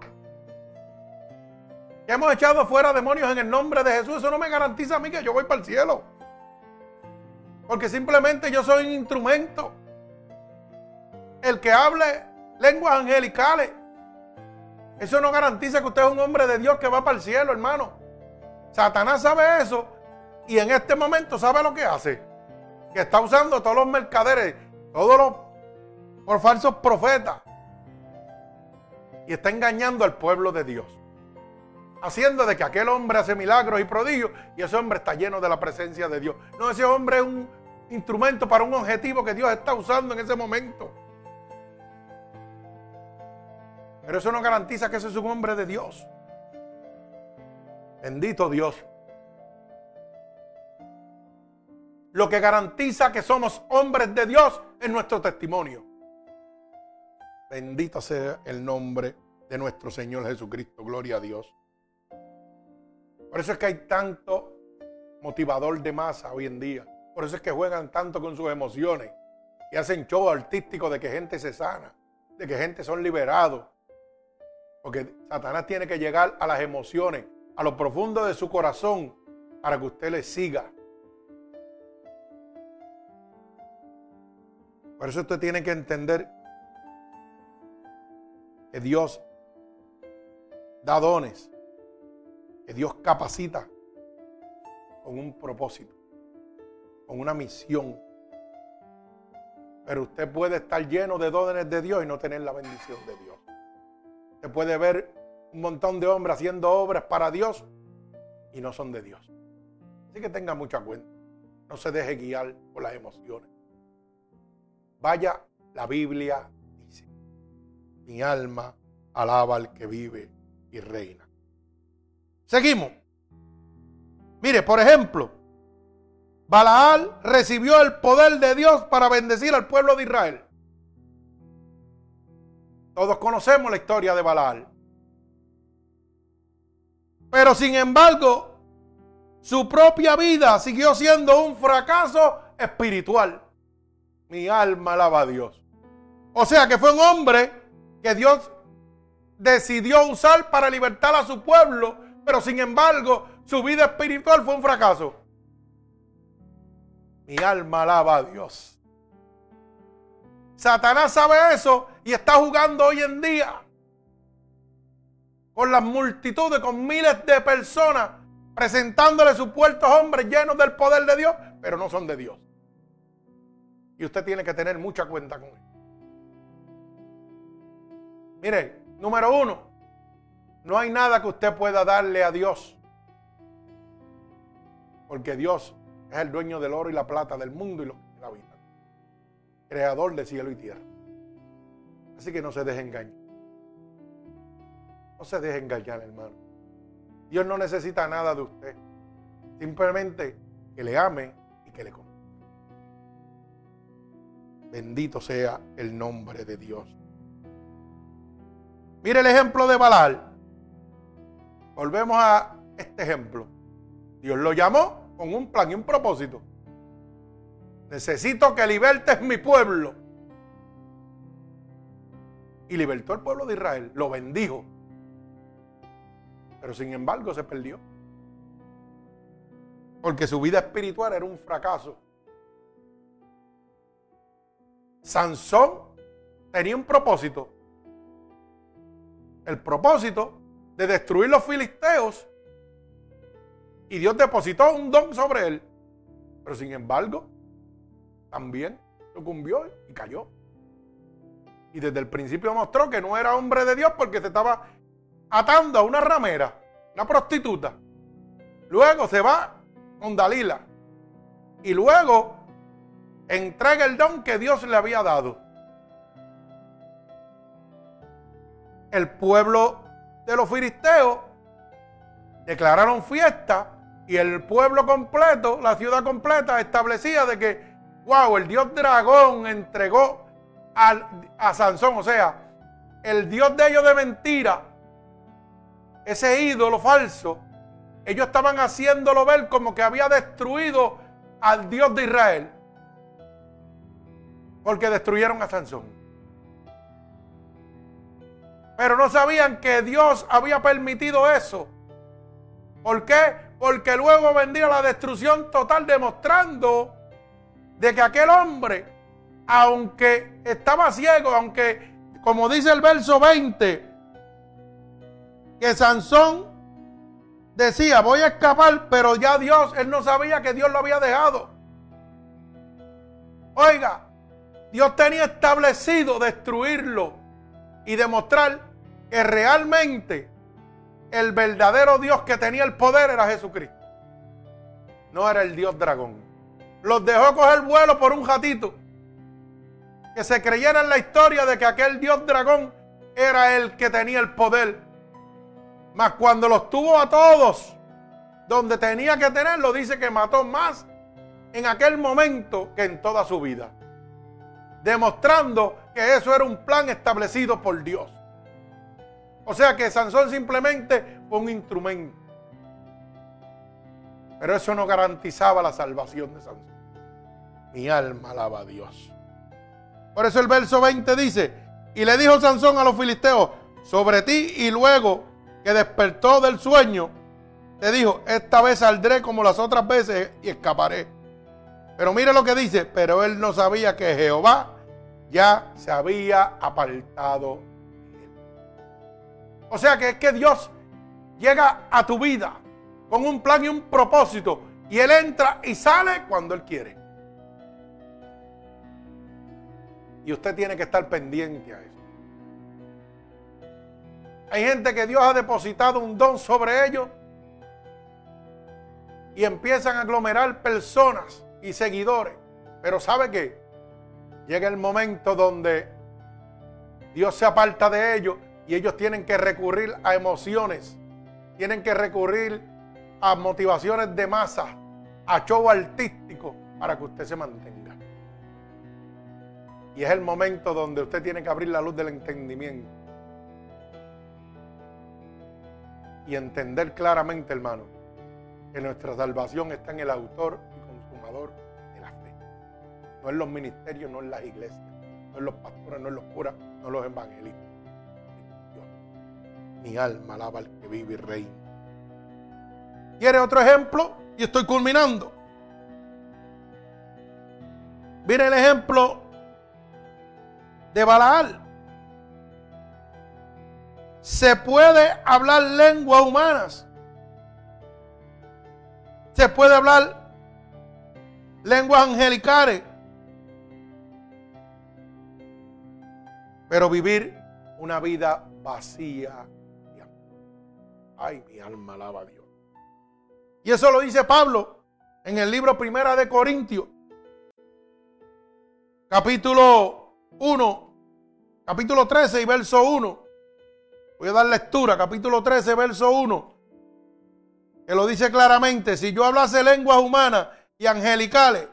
[SPEAKER 1] Que hemos echado fuera demonios en el nombre de Jesús. Eso no me garantiza a mí que yo voy para el cielo. Porque simplemente yo soy un instrumento. El que hable lenguas angelicales eso no garantiza que usted es un hombre de Dios que va para el cielo, hermano. Satanás sabe eso y en este momento sabe lo que hace. Que está usando todos los mercaderes, todos los falsos profetas. Y está engañando al pueblo de Dios. Haciendo de que aquel hombre hace milagros y prodigios y ese hombre está lleno de la presencia de Dios. No, ese hombre es un instrumento para un objetivo que Dios está usando en ese momento. Pero eso no garantiza que ese es un hombre de Dios. Bendito Dios. Lo que garantiza que somos hombres de Dios es nuestro testimonio. Bendito sea el nombre de nuestro Señor Jesucristo. Gloria a Dios. Por eso es que hay tanto motivador de masa hoy en día. Por eso es que juegan tanto con sus emociones y hacen show artístico de que gente se sana, de que gente son liberados, porque Satanás tiene que llegar a las emociones, a lo profundo de su corazón, para que usted le siga. Por eso usted tiene que entender que Dios da dones, que Dios capacita con un propósito, con una misión. Pero usted puede estar lleno de dones de Dios y no tener la bendición de Dios puede ver un montón de hombres haciendo obras para Dios y no son de Dios. Así que tenga mucha cuenta. No se deje guiar por las emociones. Vaya, la Biblia dice, mi alma alaba al que vive y reina. Seguimos. Mire, por ejemplo, Balaal recibió el poder de Dios para bendecir al pueblo de Israel. Todos conocemos la historia de Balaal. Pero sin embargo, su propia vida siguió siendo un fracaso espiritual. Mi alma alaba a Dios. O sea que fue un hombre que Dios decidió usar para libertar a su pueblo, pero sin embargo su vida espiritual fue un fracaso. Mi alma alaba a Dios. Satanás sabe eso y está jugando hoy en día con las multitudes, con miles de personas, presentándole supuestos hombres llenos del poder de Dios, pero no son de Dios. Y usted tiene que tener mucha cuenta con él. Mire, número uno, no hay nada que usted pueda darle a Dios. Porque Dios es el dueño del oro y la plata del mundo y lo que la vida creador de cielo y tierra. Así que no se deje engañar. No se deje engañar, hermano. Dios no necesita nada de usted. Simplemente que le ame y que le conozca. Bendito sea el nombre de Dios. Mire el ejemplo de Balal. Volvemos a este ejemplo. Dios lo llamó con un plan y un propósito. Necesito que libertes mi pueblo. Y libertó el pueblo de Israel. Lo bendijo. Pero sin embargo se perdió. Porque su vida espiritual era un fracaso. Sansón tenía un propósito. El propósito de destruir los filisteos. Y Dios depositó un don sobre él. Pero sin embargo, también sucumbió y cayó. Y desde el principio mostró que no era hombre de Dios porque se estaba atando a una ramera, una prostituta. Luego se va con Dalila. Y luego entrega el don que Dios le había dado. El pueblo de los filisteos declararon fiesta y el pueblo completo, la ciudad completa, establecía de que, wow, el dios dragón entregó a Sansón, o sea, el dios de ellos de mentira, ese ídolo falso, ellos estaban haciéndolo ver como que había destruido al Dios de Israel. Porque destruyeron a Sansón. Pero no sabían que Dios había permitido eso. ¿Por qué? Porque luego vendría la destrucción total demostrando de que aquel hombre, aunque estaba ciego, aunque, como dice el verso 20, que Sansón decía, voy a escapar, pero ya Dios, él no sabía que Dios lo había dejado. Oiga, Dios tenía establecido destruirlo y demostrar que realmente el verdadero Dios que tenía el poder era Jesucristo. No era el Dios dragón. Los dejó coger vuelo por un ratito. Que se creyera en la historia de que aquel Dios dragón era el que tenía el poder mas cuando los tuvo a todos, donde tenía que tenerlo, dice que mató más en aquel momento que en toda su vida. Demostrando que eso era un plan establecido por Dios. O sea que Sansón simplemente fue un instrumento. Pero eso no garantizaba la salvación de Sansón. Mi alma alaba a Dios. Por eso el verso 20 dice, y le dijo Sansón a los filisteos, sobre ti y luego que despertó del sueño, te dijo, esta vez saldré como las otras veces y escaparé. Pero mire lo que dice, pero él no sabía que Jehová ya se había apartado. O sea que es que Dios llega a tu vida con un plan y un propósito y Él entra y sale cuando Él quiere. Y usted tiene que estar pendiente a eso. Hay gente que Dios ha depositado un don sobre ellos y empiezan a aglomerar personas y seguidores. Pero ¿sabe qué? Llega el momento donde Dios se aparta de ellos y ellos tienen que recurrir a emociones, tienen que recurrir a motivaciones de masa, a show artístico para que usted se mantenga. Y es el momento donde usted tiene que abrir la luz del entendimiento y entender claramente, hermano, que nuestra salvación está en el autor y consumador de la fe. No en los ministerios, no en las iglesias, no en los pastores, no en los curas, no en los evangelistas. Mi alma alaba al que vive y reina. ¿Quiere otro ejemplo? Y estoy culminando. Mire el ejemplo de Balaal se puede hablar lenguas humanas. Se puede hablar lenguas angelicales. Pero vivir una vida vacía. Ay, mi alma alaba a Dios. Y eso lo dice Pablo en el libro Primera de Corintios, capítulo 1, capítulo 13 y verso 1. Voy a dar lectura, capítulo 13, verso 1. que lo dice claramente, si yo hablase lenguas humanas y angelicales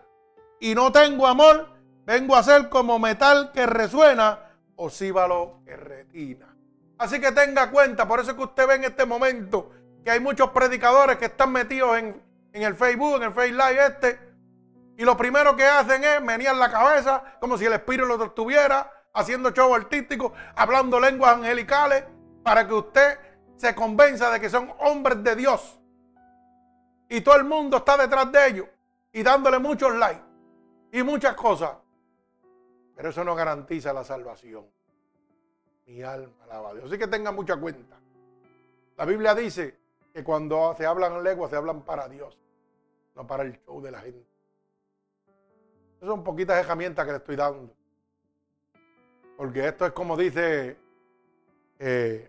[SPEAKER 1] y no tengo amor, vengo a ser como metal que resuena o síbalo que retina. Así que tenga cuenta, por eso es que usted ve en este momento que hay muchos predicadores que están metidos en, en el Facebook, en el Facebook Live este, y lo primero que hacen es menear la cabeza como si el espíritu lo estuviera, haciendo show artístico, hablando lenguas angelicales, para que usted se convenza de que son hombres de Dios. Y todo el mundo está detrás de ellos y dándole muchos likes y muchas cosas. Pero eso no garantiza la salvación. Mi alma alaba a Dios. Así que tenga mucha cuenta. La Biblia dice que cuando se hablan lenguas se hablan para Dios, no para el show de la gente. Esas son poquitas herramientas que le estoy dando. Porque esto es como dice eh,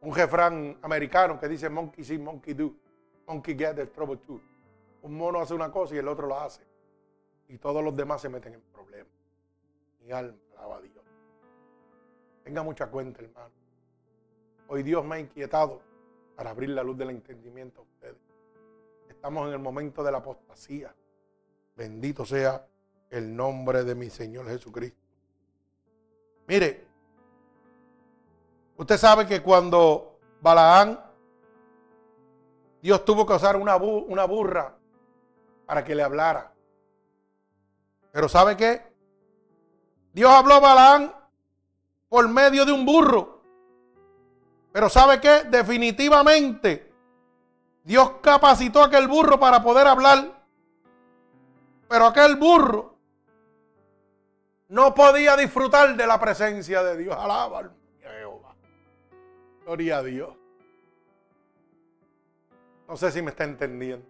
[SPEAKER 1] un refrán americano que dice monkey see, monkey do. Monkey get the trouble too. Un mono hace una cosa y el otro lo hace. Y todos los demás se meten en problemas. Mi alma alaba a Dios. Tenga mucha cuenta, hermano. Hoy Dios me ha inquietado para abrir la luz del entendimiento a ustedes. Estamos en el momento de la apostasía. Bendito sea el nombre de mi Señor Jesucristo. Mire, usted sabe que cuando Balaán, Dios tuvo que usar una, una burra para que le hablara. Pero ¿sabe qué? Dios habló a Balaán por medio de un burro. Pero ¿sabe qué? Definitivamente Dios capacitó a aquel burro para poder hablar. Pero aquel burro no podía disfrutar de la presencia de Dios. Alaba a Jehová. Gloria a Dios. No sé si me está entendiendo.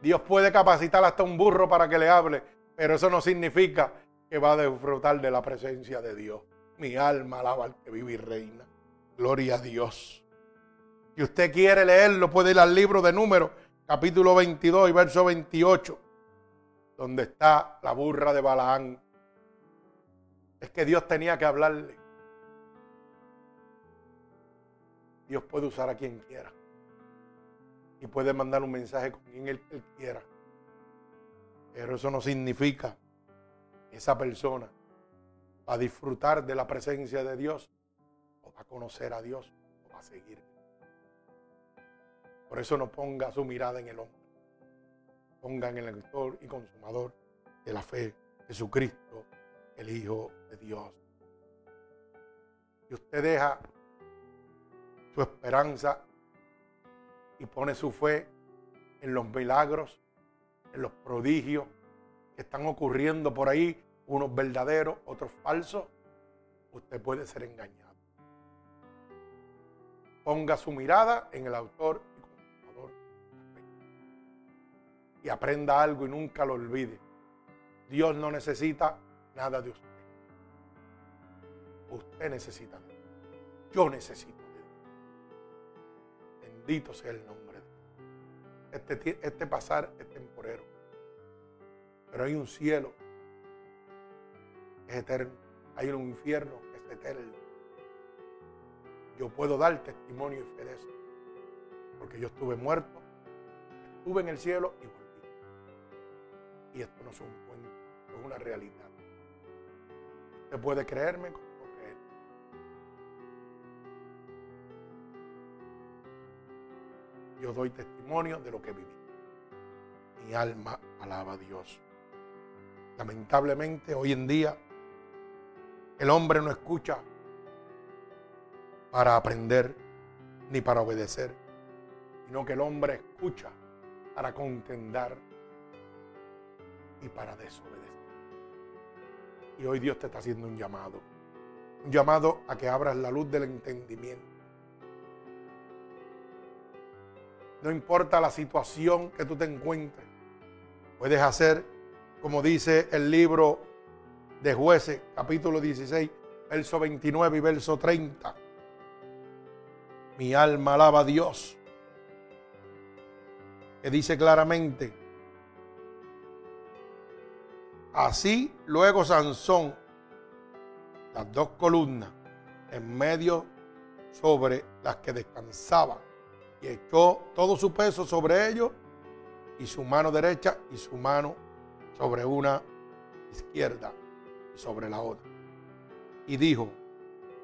[SPEAKER 1] Dios puede capacitar hasta un burro para que le hable, pero eso no significa que va a disfrutar de la presencia de Dios. Mi alma alaba al que vive y reina. Gloria a Dios. Si usted quiere leerlo, puede ir al libro de Números, capítulo 22 y verso 28 donde está la burra de Balaán. Es que Dios tenía que hablarle. Dios puede usar a quien quiera. Y puede mandar un mensaje con quien él, quiera. Pero eso no significa que esa persona va a disfrutar de la presencia de Dios o va a conocer a Dios o va a seguir. Por eso no ponga su mirada en el hombre pongan el autor y consumador de la fe, Jesucristo, el Hijo de Dios. Y usted deja su esperanza y pone su fe en los milagros, en los prodigios que están ocurriendo por ahí, unos verdaderos, otros falsos, usted puede ser engañado. Ponga su mirada en el autor y aprenda algo y nunca lo olvide. Dios no necesita nada de usted. Usted necesita de. Yo necesito de Dios. Bendito sea el nombre de Dios. Este, este pasar es temporero. Pero hay un cielo que es eterno. Hay un infierno que es eterno. Yo puedo dar testimonio y fe de eso. Porque yo estuve muerto, estuve en el cielo y y esto no es un cuento, es una realidad. Usted puede creerme como no creer. Yo doy testimonio de lo que viví. Mi alma alaba a Dios. Lamentablemente hoy en día el hombre no escucha para aprender ni para obedecer, sino que el hombre escucha para contendar y para desobedecer. Y hoy Dios te está haciendo un llamado. Un llamado a que abras la luz del entendimiento. No importa la situación que tú te encuentres. Puedes hacer, como dice el libro de jueces, capítulo 16, verso 29 y verso 30. Mi alma alaba a Dios. Que dice claramente, Así luego Sansón, las dos columnas en medio sobre las que descansaba y echó todo su peso sobre ellos y su mano derecha y su mano sobre una izquierda y sobre la otra. Y dijo,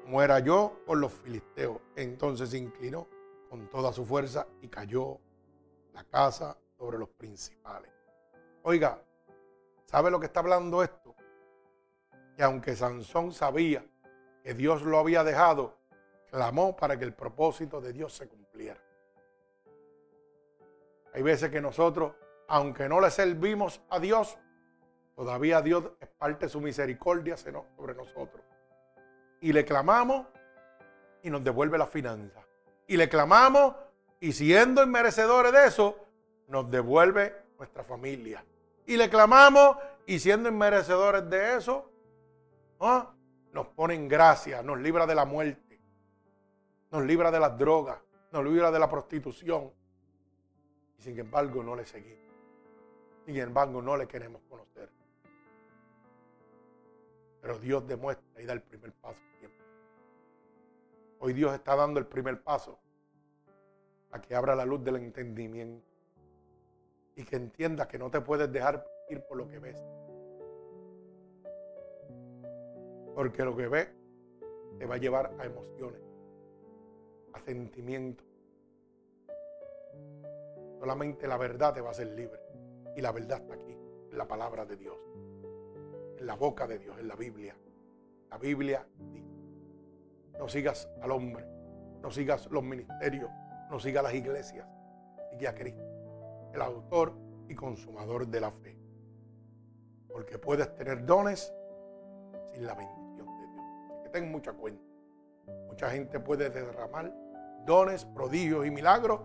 [SPEAKER 1] muera yo por los filisteos. Entonces se inclinó con toda su fuerza y cayó la casa sobre los principales. Oiga, ¿sabe lo que está hablando esto? Que aunque Sansón sabía que Dios lo había dejado, clamó para que el propósito de Dios se cumpliera. Hay veces que nosotros, aunque no le servimos a Dios, todavía Dios es parte de su misericordia sobre nosotros. Y le clamamos y nos devuelve la finanza. Y le clamamos y siendo inmerecedores de eso, nos devuelve nuestra familia. Y le clamamos y siendo inmerecedores de eso, ¿ah? nos pone en gracia, nos libra de la muerte, nos libra de las drogas, nos libra de la prostitución, sin embargo no le seguimos. Sin embargo no le queremos conocer. Pero Dios demuestra y da el primer paso. Hoy Dios está dando el primer paso a que abra la luz del entendimiento y que entienda que no te puedes dejar ir por lo que ves. Porque lo que ves te va a llevar a emociones, a sentimientos, Solamente la verdad te va a hacer libre. Y la verdad está aquí, en la palabra de Dios, en la boca de Dios, en la Biblia. La Biblia dice, no sigas al hombre, no sigas los ministerios, no sigas las iglesias, sigue a Cristo, el autor y consumador de la fe. Porque puedes tener dones sin la bendición de Dios. Así que ten mucha cuenta. Mucha gente puede derramar dones, prodigios y milagros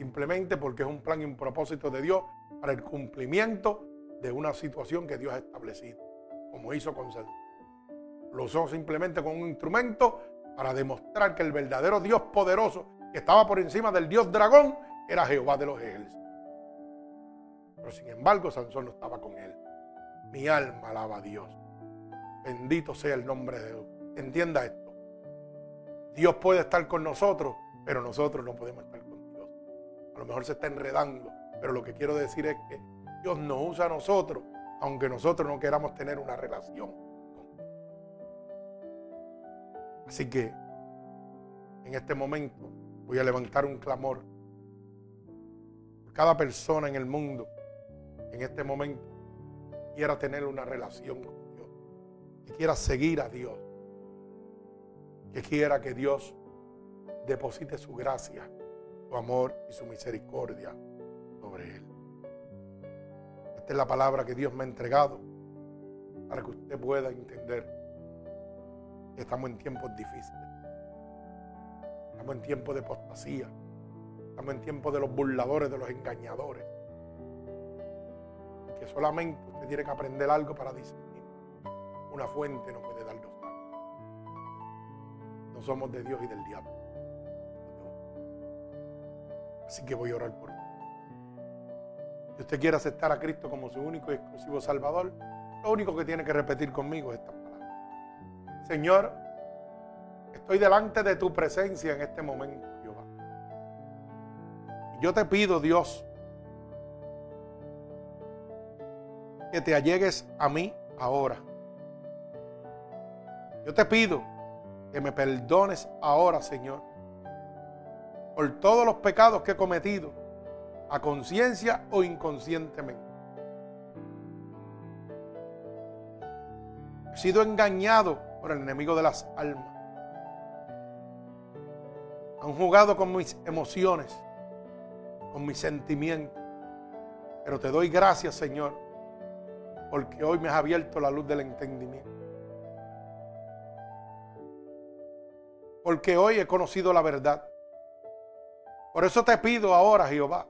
[SPEAKER 1] simplemente porque es un plan y un propósito de Dios para el cumplimiento de una situación que Dios ha establecido, como hizo con Saúl. Lo usó simplemente como un instrumento para demostrar que el verdadero Dios poderoso que estaba por encima del Dios dragón era Jehová de los ejércitos. Pero sin embargo, Sansón no estaba con él. Mi alma alaba a Dios. Bendito sea el nombre de Dios. Entienda esto. Dios puede estar con nosotros, pero nosotros no podemos estar con a lo mejor se está enredando, pero lo que quiero decir es que Dios nos usa a nosotros, aunque nosotros no queramos tener una relación Así que en este momento voy a levantar un clamor cada persona en el mundo en este momento quiera tener una relación con Dios, que quiera seguir a Dios, que quiera que Dios deposite su gracia su amor y su misericordia sobre él. Esta es la palabra que Dios me ha entregado para que usted pueda entender que estamos en tiempos difíciles. Estamos en tiempos de apostasía. Estamos en tiempos de los burladores, de los engañadores. Que solamente usted tiene que aprender algo para discernir. Una fuente no puede dar dos No somos de Dios y del diablo. Así que voy a orar por ti. Si usted quiere aceptar a Cristo como su único y exclusivo Salvador, lo único que tiene que repetir conmigo es esta palabra. Señor, estoy delante de tu presencia en este momento. Yo te pido, Dios, que te allegues a mí ahora. Yo te pido que me perdones ahora, Señor por todos los pecados que he cometido, a conciencia o inconscientemente. He sido engañado por el enemigo de las almas. Han jugado con mis emociones, con mis sentimientos. Pero te doy gracias, Señor, porque hoy me has abierto la luz del entendimiento. Porque hoy he conocido la verdad. Por eso te pido ahora, Jehová,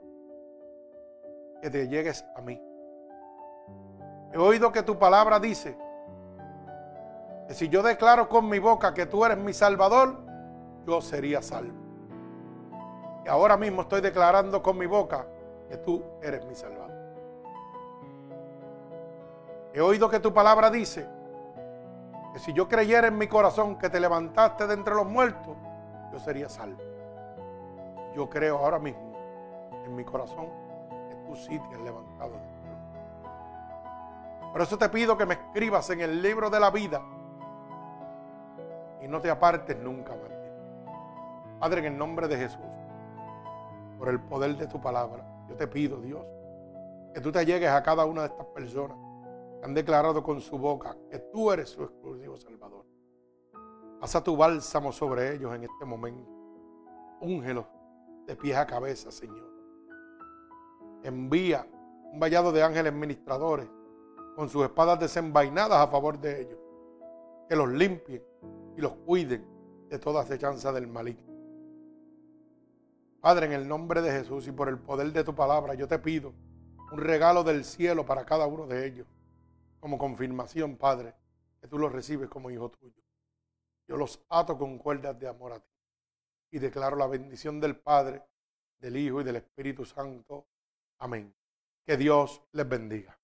[SPEAKER 1] que te llegues a mí. He oído que tu palabra dice que si yo declaro con mi boca que tú eres mi salvador, yo sería salvo. Ahora mismo estoy declarando con mi boca que tú eres mi salvador. He oído que tu palabra dice que si yo creyera en mi corazón que te levantaste de entre los muertos, yo sería salvo. yo creo ahora mismo en mi corazón que tú sí te has levantado. Por eso te pido que me escribas en el libro de la vida y no te apartes nunca más. Padre, en el nombre de Jesús, por el poder de tu palabra, yo te pido, Dios, que tú te llegues a cada una de estas personas que han declarado con su boca que tú eres su exclusivo Salvador. Pasa tu bálsamo sobre ellos en este momento. Úngelos de pies a cabeza, Señor. Envía un vallado de ángeles ministradores con sus espadas desenvainadas a favor de ellos. Que los limpien y los cuiden de toda acechanza del maligno. Padre, en el nombre de Jesús y por el poder de tu palabra, yo te pido un regalo del cielo para cada uno de ellos, como confirmación, Padre, que tú los recibes como hijo tuyo. Yo los ato con cuerdas de amor a ti y declaro la bendición del Padre, del Hijo y del Espíritu Santo. Amén. Que Dios les bendiga.